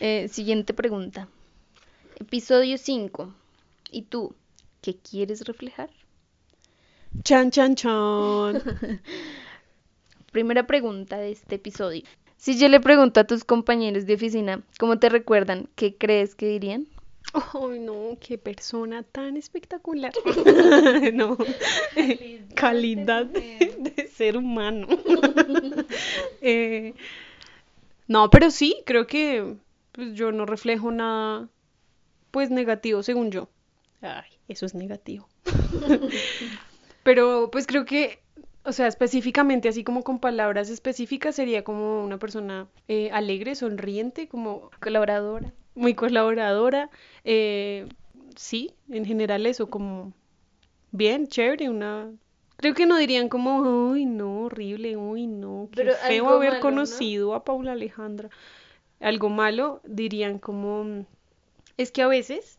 Eh, siguiente pregunta. Episodio 5. ¿Y tú qué quieres reflejar? Chan, chan, chan. Primera pregunta de este episodio. Si yo le pregunto a tus compañeros de oficina cómo te recuerdan, ¿qué crees que dirían? Ay, no, qué persona tan espectacular. no, calidad de, de ser humano. Eh, no, pero sí, creo que pues, yo no reflejo nada, pues negativo, según yo. Ay, eso es negativo. pero pues creo que, o sea, específicamente, así como con palabras específicas, sería como una persona eh, alegre, sonriente, como Colaboradora. muy colaboradora. eh, sí, en general eso, como bien, chévere, una... Creo que no dirían como, uy, no, horrible, uy, no, qué Pero feo haber conocido a Paula Alejandra. Algo malo, dirían como, es que a veces,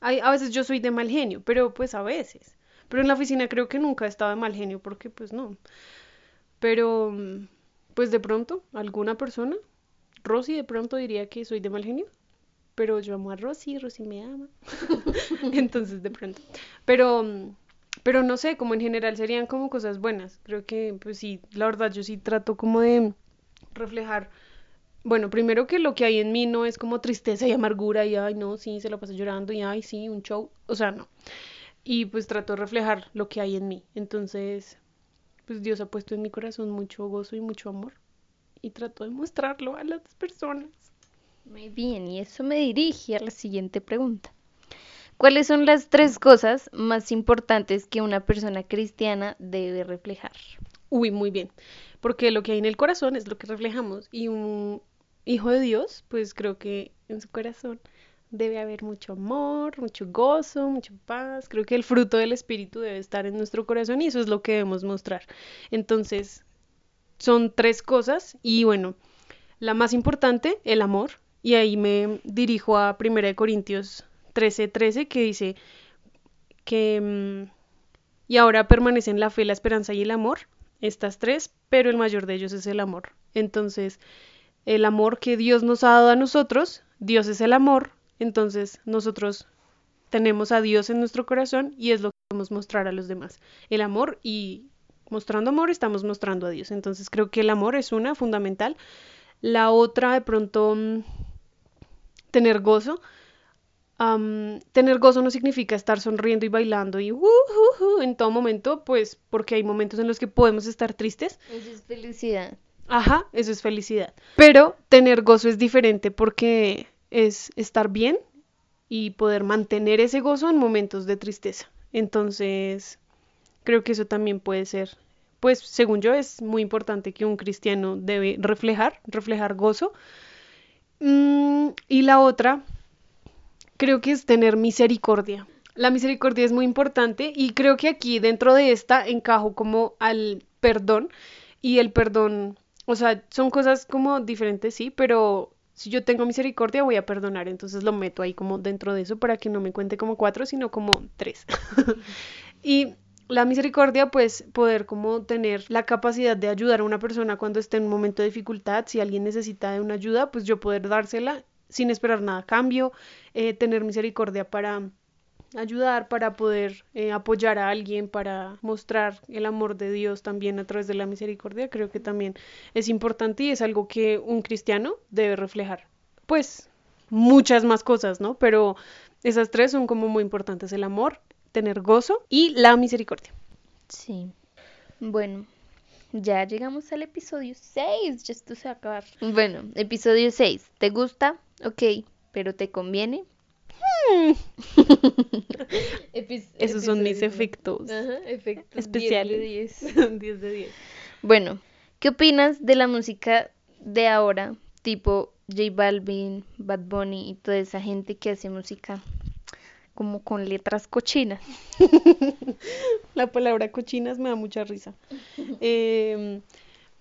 a veces yo soy de mal genio, pero pues a veces. Pero en la oficina creo que nunca he estado de mal genio, porque pues no. Pero, pues de pronto, alguna persona, Rosy de pronto diría que soy de mal genio, pero yo amo a Rosy, Rosy me ama. Entonces, de pronto. Pero, pero no sé, como en general serían como cosas buenas. Creo que, pues sí, la verdad, yo sí trato como de reflejar. Bueno, primero que lo que hay en mí no es como tristeza y amargura y ay, no, sí, se lo pasa llorando y ay, sí, un show. O sea, no. Y pues trato de reflejar lo que hay en mí. Entonces, pues Dios ha puesto en mi corazón mucho gozo y mucho amor. Y trato de mostrarlo a las personas. Muy bien, y eso me dirige a la siguiente pregunta. ¿Cuáles son las tres cosas más importantes que una persona cristiana debe reflejar? Uy, muy bien. Porque lo que hay en el corazón es lo que reflejamos. Y un hijo de Dios, pues creo que en su corazón debe haber mucho amor, mucho gozo, mucha paz. Creo que el fruto del Espíritu debe estar en nuestro corazón y eso es lo que debemos mostrar. Entonces, son tres cosas y bueno, la más importante, el amor. Y ahí me dirijo a 1 Corintios 13:13 13, que dice que... mm, y ahora permanecen la fe, la esperanza y el amor, estas tres, pero el mayor de ellos es el amor. Entonces, el amor que Dios nos ha dado a nosotros, Dios es el amor, entonces nosotros tenemos a Dios en nuestro corazón y es lo que podemos mostrar a los demás. El amor y mostrando amor estamos mostrando a Dios. Entonces, creo que el amor es una fundamental. La otra, de pronto, mm, tener gozo. Am, tener gozo no significa estar sonriendo y bailando y uh, uh, uh, en todo momento, pues porque hay momentos en los que podemos estar tristes. Es felicidad. Ajá, eso es felicidad. Pero tener gozo es diferente porque es estar bien y poder mantener ese gozo en momentos de tristeza. Entonces, creo que eso también puede ser, pues según yo, es muy importante que un cristiano debe reflejar, reflejar gozo. Mm, y la otra creo que es tener misericordia. La misericordia es muy importante y creo que aquí dentro de esta encajo como al perdón y el perdón, o sea, son cosas como diferentes, sí, pero si yo tengo misericordia voy a perdonar, entonces lo meto ahí como dentro de eso para que no me cuente como cuatro, sino como tres. y la misericordia, pues poder como tener la capacidad de ayudar a una persona cuando esté en un momento de dificultad, si alguien necesita de una ayuda, pues yo poder dársela sin esperar nada a cambio, eh, tener misericordia para ayudar, para poder eh, apoyar a alguien, para mostrar el amor de Dios también a través de la misericordia, creo que también es importante y es algo que un cristiano debe reflejar. Pues muchas más cosas, ¿no? Pero esas tres son como muy importantes, el amor, tener gozo y la misericordia. Sí. Bueno, ya llegamos al episodio 6. Ya esto se va a acabar. Bueno, episodio 6. ¿Te gusta? Ok, pero ¿te conviene? Epi- Esos son mis efectos Ajá, efectos especiales. 10 de 10. 10 de 10. Bueno, ¿qué opinas de la música de ahora? Tipo J Balvin, Bad Bunny y toda esa gente que hace música como con letras cochinas. La palabra cochinas me da mucha risa. Em,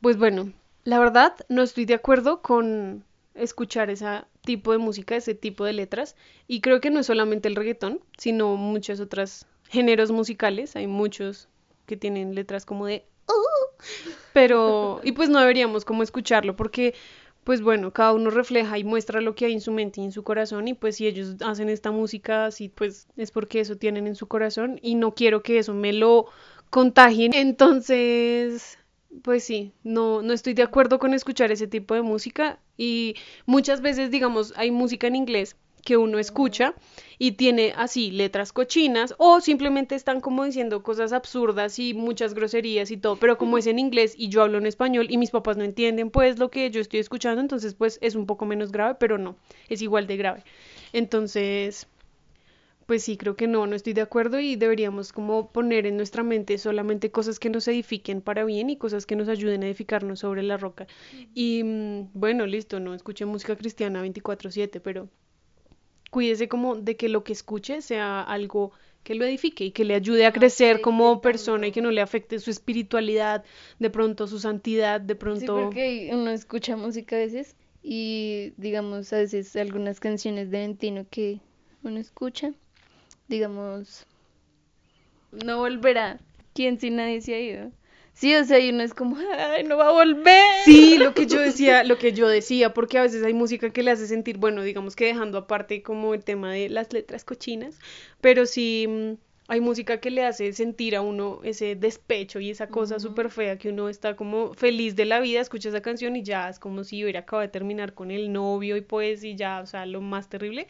pues bueno, la verdad no estoy de acuerdo con escuchar ese tipo de música, ese tipo de letras. Y creo que no es solamente el reggaetón, sino muchos otros géneros musicales. Hay muchos que tienen letras como de... "Uh", pero... Y pues no deberíamos como escucharlo porque pues bueno, cada uno refleja y muestra lo que hay en su mente y en su corazón y pues si ellos hacen esta música así, pues es porque eso tienen en su corazón y no quiero que eso me lo contagien. Entonces, pues sí, no, no estoy de acuerdo con escuchar ese tipo de música y muchas veces, digamos, hay música en inglés que uno escucha y tiene así letras cochinas o simplemente están como diciendo cosas absurdas y muchas groserías y todo, pero como es en inglés y yo hablo en español y mis papás no entienden pues lo que yo estoy escuchando, entonces pues es un poco menos grave, pero no, es igual de grave. Entonces, pues sí, creo que no, no estoy de acuerdo y deberíamos como poner en nuestra mente solamente cosas que nos edifiquen para bien y cosas que nos ayuden a edificarnos sobre la roca. Y mm, bueno, listo, no escuché música cristiana 24/7, pero cuídese como de que lo que escuche sea algo que lo edifique y que le ayude a crecer como persona y que no le afecte su espiritualidad, de pronto su santidad, de pronto... Sí, porque uno escucha música a veces y digamos a veces algunas canciones de Ventino que uno escucha, digamos, no volverá. ¿Quién si nadie se ha ido? Sí, o sea, y uno es como, ay, no va a volver. Sí, lo que yo decía, lo que yo decía, porque a veces hay música que le hace sentir, bueno, digamos que dejando aparte como el tema de las letras cochinas, pero sí mm, hay música que le hace sentir a uno ese despecho y esa cosa súper fea que uno está como feliz de la vida, escucha esa canción y ya es como si hubiera acabado de terminar con el novio y pues y ya, o sea, lo más terrible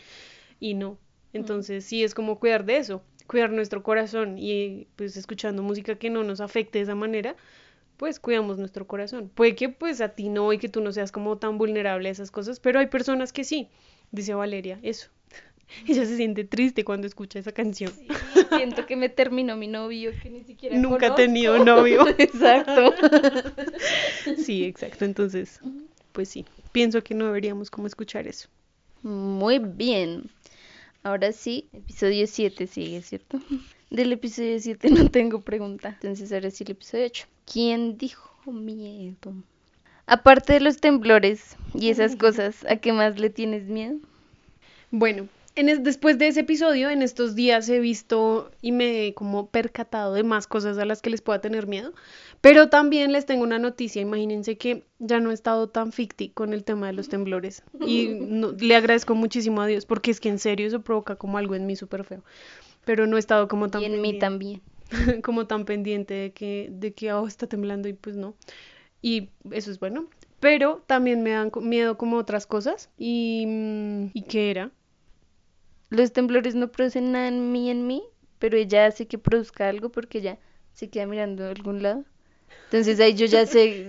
y no. Entonces sí es como cuidar de eso cuidar nuestro corazón y pues escuchando música que no nos afecte de esa manera, pues cuidamos nuestro corazón. Puede que pues a ti no y que tú no seas como tan vulnerable a esas cosas, pero hay personas que sí, dice Valeria, eso. Ella se siente triste cuando escucha esa canción. siento que me terminó mi novio, que ni siquiera Nunca ha tenido novio. exacto. sí, exacto. Entonces, pues sí, pienso que no deberíamos como escuchar eso. Muy bien. Ahora sí, episodio 7 sigue, ¿cierto? Del episodio 7 no tengo pregunta. Entonces ahora sí el episodio 8. ¿Quién dijo miedo? Aparte de los temblores y esas cosas, ¿a qué más le tienes miedo? Bueno, en después de ese episodio, en estos días he visto y me he como percatado de más cosas a las que les pueda tener miedo. Pero también les tengo una noticia, imagínense que ya no he estado tan ficti con el tema de los temblores y le agradezco muchísimo a Dios porque es que en serio eso provoca como algo en mí súper feo. Pero no he estado como tan... Y en mí también. como tan pendiente de que, de que oh, está temblando y pues no. Y eso es bueno. Pero también me dan miedo como otras cosas. ¿Y, mm, ¿y qué era? Los temblores no producen nada en mí, en mí, pero ella hace que produzca algo porque ella se queda mirando a algún lado entonces ahí yo ya sé,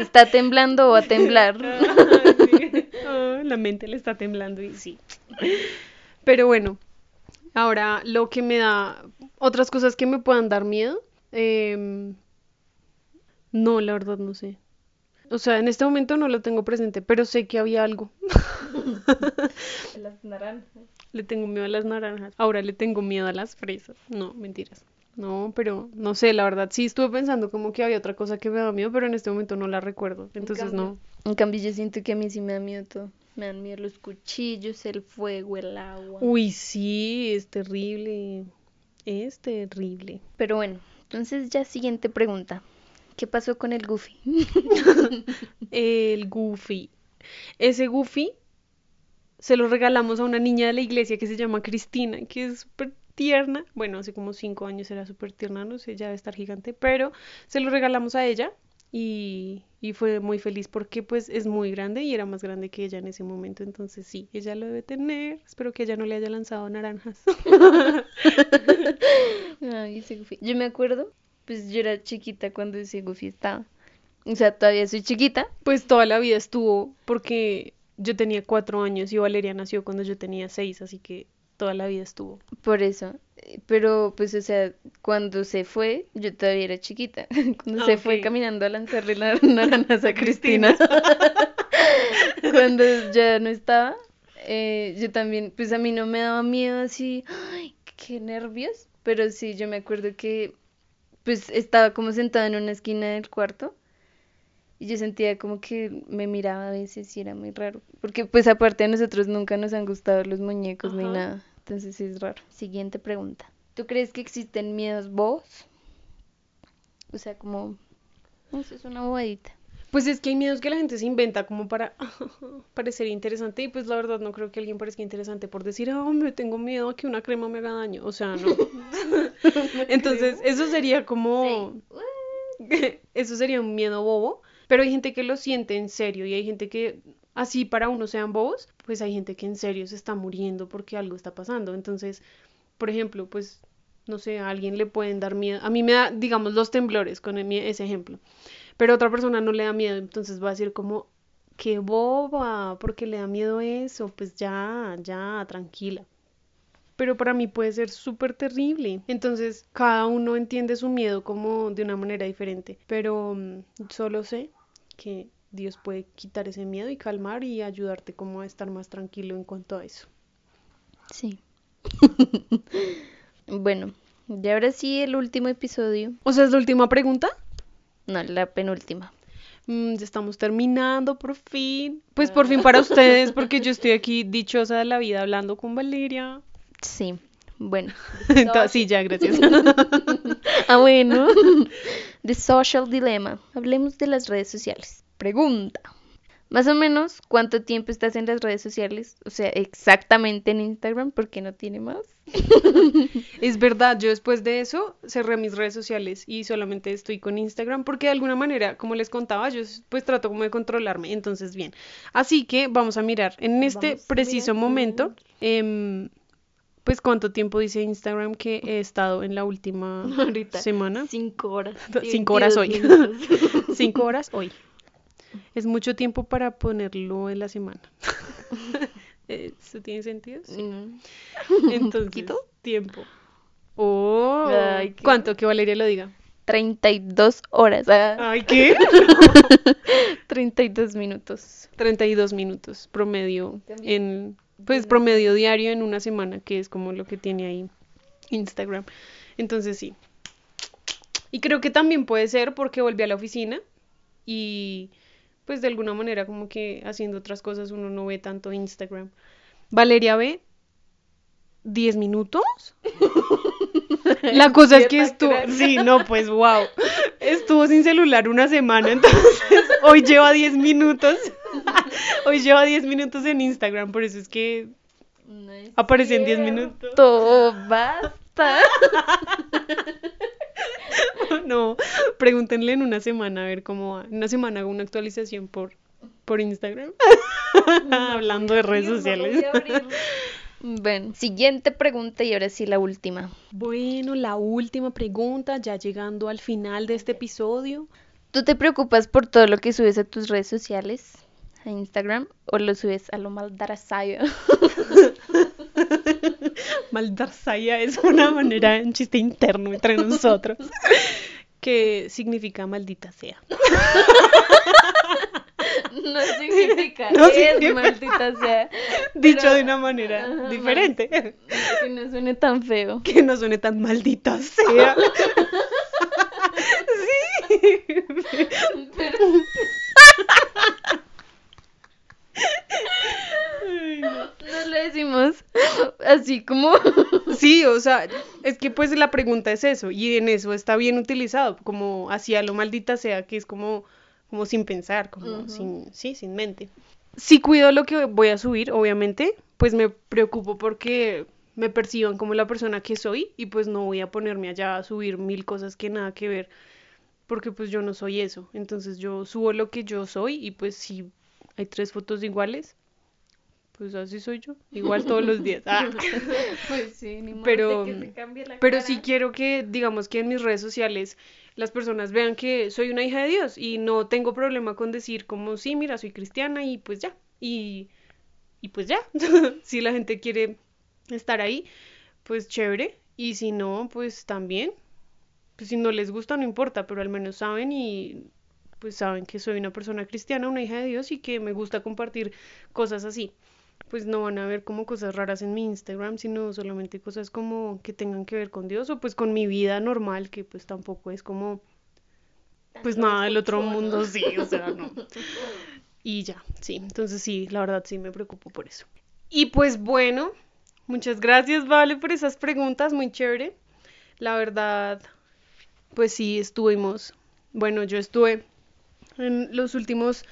está temblando o va a temblar. Ah, la mente le está temblando y sí. Pero bueno, ahora lo que me da, otras cosas que me puedan dar miedo. Em, no, la verdad no sé. O sea, en este momento no lo tengo presente, pero sé que había algo. las naranjas. Le tengo miedo a las naranjas. Ahora le tengo miedo a las fresas. No, mentiras. No, pero no sé, la verdad sí estuve pensando como que había otra cosa que me da miedo, pero en este momento no la recuerdo, entonces no. En cambio yo siento que a mí sí me da miedo todo. Me dan miedo los cuchillos, el fuego, el agua. Uy, sí, es terrible. Es terrible. Pero bueno, entonces ya siguiente pregunta. ¿Qué pasó con el Goofy? el Goofy. Ese Goofy se lo regalamos a una niña de la iglesia que se llama Cristina, que es súper tierna. Bueno, hace como cinco años era súper tierna, no sé, ya debe estar gigante, pero se lo regalamos a ella y, y, fue muy feliz porque pues es muy grande y era más grande que ella en ese momento, entonces sí, ella lo debe tener. Espero que ella no le haya lanzado naranjas. Ay, Yo me acuerdo, pues yo era chiquita cuando ese Goofy estaba. O sea, todavía soy chiquita. Pues toda la vida estuvo porque yo tenía cuatro años y Valeria nació cuando yo tenía seis, así que toda la vida estuvo. Por eso. Pero, pues, o sea, cuando se fue, yo todavía era chiquita. Cuando se fue caminando a lanzarle la naranjas a Cristina. cuando ya no estaba, eh, yo también, pues a mí no me daba miedo así, ay, qué nervios. Pero sí, yo me acuerdo que, pues, estaba como sentada en una esquina del cuarto. Y yo sentía como que me miraba a veces y era muy raro. Porque pues aparte de nosotros nunca nos han gustado los muñecos ni nada. Entonces es raro. Siguiente pregunta. ¿Tú crees que existen miedos vos? O sea, como... Eso es una bobadita. Pues es que hay miedos que la gente se inventa como para parecer interesante y pues la verdad no creo que alguien parezca interesante por decir, ah, me tengo miedo a que una crema me haga daño. O sea, no. Entonces, eso sería como... eso sería un miedo bobo, pero hay gente que lo siente en serio y hay gente que así para uno sean bobos, pues hay gente que en serio se está muriendo porque algo está pasando. Entonces, por ejemplo, pues no sé, a alguien le pueden dar miedo. A mí me da, digamos, los temblores con ese ejemplo. Pero a otra persona no le da miedo, entonces va a decir como, qué boba, porque le da miedo eso, pues ya, ya, tranquila. Pero para mí puede ser súper terrible. Entonces, cada uno entiende su miedo como de una manera diferente. Pero mm, solo sé que Dios puede quitar ese miedo y calmar y ayudarte como a estar más tranquilo en cuanto a eso. Sí. bueno, y ahora sí el último episodio. O sea, es la última pregunta. No, la penúltima. Mm, ya estamos terminando por fin. Pues por fin para ustedes, porque yo estoy aquí dichosa de la vida hablando con Valeria. Sí, bueno. Entonces, sí, ya, gracias. ah, bueno. The Social Dilemma. Hablemos de las redes sociales. Pregunta. Más o menos, ¿cuánto tiempo estás en las redes sociales? O sea, exactamente en Instagram, porque no tiene más. es verdad, yo después de eso cerré mis redes sociales y solamente estoy con Instagram porque de alguna manera, como les contaba, yo pues trato como de controlarme. Entonces, bien. Así que vamos a mirar en este preciso momento, em, pues cuánto tiempo dice Instagram que he estado en la última semana. Cinco horas. Cinco horas hoy. Cinco horas hoy. Es mucho tiempo para ponerlo en la semana. ¿Eso tiene sentido? Sí. Entonces, tiempo. Oh, ¿cuánto? Que Valeria lo diga. 32 horas. Ah. Ay, ¿qué? 32 minutos. 32 minutos promedio en pues promedio diario en una semana, que es como lo que tiene ahí Instagram. Entonces sí. Y creo que también puede ser porque volví a la oficina y pues de alguna manera como que haciendo otras cosas uno no ve tanto Instagram. Valeria ve 10 minutos. La cosa es que estuvo, sí, no, pues wow. Estuvo sin celular una semana, entonces hoy lleva 10 minutos. Hoy lleva 10 minutos en Instagram, por eso es que apareció en 10 minutos. Todo basta. no, pregúntenle en una semana a ver cómo va. En una semana hago una actualización por, por Instagram. Hablando de redes sociales. Bueno, siguiente pregunta y ahora sí la última. Bueno, la última pregunta, ya llegando al final de este episodio. ¿Tú te preocupas por todo lo que subes a tus redes sociales? a Instagram o lo subes a lo maldarazaya. maldarazaya es una manera, un chiste interno entre nosotros, que significa maldita sea. No significa, no es maldita sea. Dicho de una manera diferente. Que no suene tan feo. Que no suene tan maldita sea. sí. Pero... no. lo decimos así como. Sí, o sea, es que pues la pregunta es eso, y en eso está bien utilizado, como hacia lo maldita sea, que es como, como sin pensar, como sin, sí, sin mente. Si cuido lo que voy a subir, obviamente, pues me preocupo porque me perciban como la persona que soy y pues no voy a ponerme allá a subir mil cosas que nada que ver porque pues yo no soy eso. Entonces yo subo lo que yo soy y pues si hay tres fotos iguales, pues así soy yo, igual todos los días. Ah. Pues sí, ni pero, que cambie la pero sí quiero que, digamos que en mis redes sociales las personas vean que soy una hija de Dios y no tengo problema con decir como sí, mira, soy cristiana y pues ya. Y, y pues ya, si la gente quiere estar ahí, pues chévere. Y si no, pues también. Pues si no les gusta, no importa, pero al menos saben y pues saben que soy una persona cristiana, una hija de Dios y que me gusta compartir cosas así pues no van a ver como cosas raras en mi Instagram, sino solamente cosas como que tengan que ver con Dios o pues con mi vida normal, que pues tampoco es como pues nada del otro mundo, sí, o sea, no. Y ya, sí, entonces sí, la verdad sí me preocupo por eso. Y pues bueno, muchas gracias, Vale, por esas preguntas, muy chévere. La verdad, pues sí, estuvimos, bueno, yo estuve en los últimos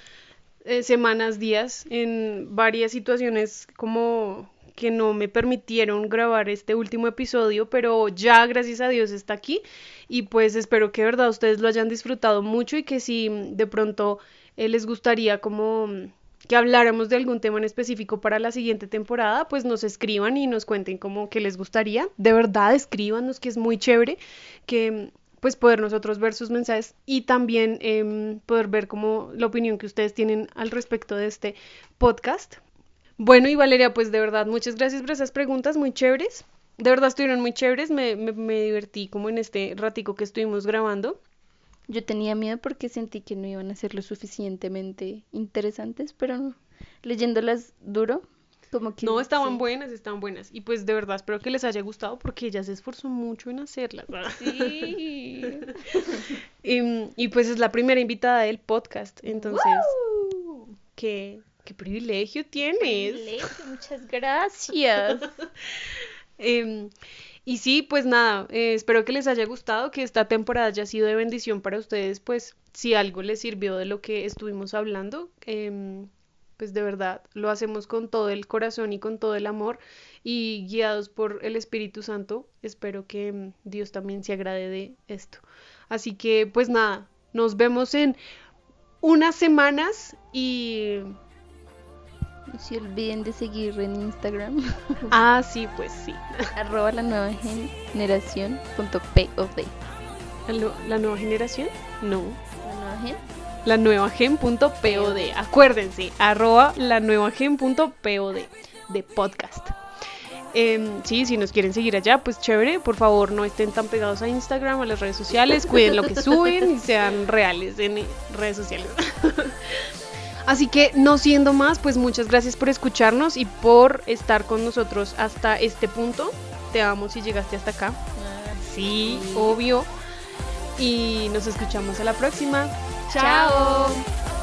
eh, semanas, días, en varias situaciones como que no me permitieron grabar este último episodio, pero ya gracias a Dios está aquí y pues espero que de verdad ustedes lo hayan disfrutado mucho y que si de pronto eh, les gustaría como que habláramos de algún tema en específico para la siguiente temporada, pues nos escriban y nos cuenten como que les gustaría. De verdad, escríbanos que es muy chévere que pues poder nosotros ver sus mensajes y también em, poder ver como la opinión que ustedes tienen al respecto de este podcast. Bueno, y Valeria, pues de verdad, muchas gracias por esas preguntas muy chéveres. De verdad estuvieron muy chéveres, me, me, divertí como en este ratico que estuvimos grabando. Yo tenía miedo porque sentí que no iban a ser lo suficientemente interesantes, pero leyéndolas duro, como que... No, estaban buenas, estaban buenas. Y pues de verdad espero que les haya gustado porque ella se esforzó mucho en hacerlas. Sí. y, pues es la primera invitada del podcast, entonces... que qué privilegio tienes. muchas gracias. Em, y sí, pues nada, eh, espero que les haya gustado, que esta temporada haya sido de bendición para ustedes, pues si algo les sirvió de lo que estuvimos hablando, em, pues de verdad lo hacemos con todo el corazón y con todo el amor y guiados por el Espíritu Santo, espero que em, Dios también se agrade de esto. Así que pues nada, nos vemos en unas semanas y no se olviden de seguir en Instagram. Ah, sí, pues sí. Arroba la nueva generación punto ¿La, nueva generación? No. ¿La nueva gen? La nueva gen punto pod. Acuérdense, arroba la nueva gen punto pod de podcast. Eh, sí, si nos quieren seguir allá, pues chévere. Por favor, no estén tan pegados a Instagram, a las redes sociales. Cuiden lo que suben y sean reales en redes sociales. Así que no siendo más, pues muchas gracias por escucharnos y por estar con nosotros hasta este punto. Te amo si llegaste hasta acá. Ah, sí, obvio. Y nos escuchamos a la próxima. Ciao! Ciao.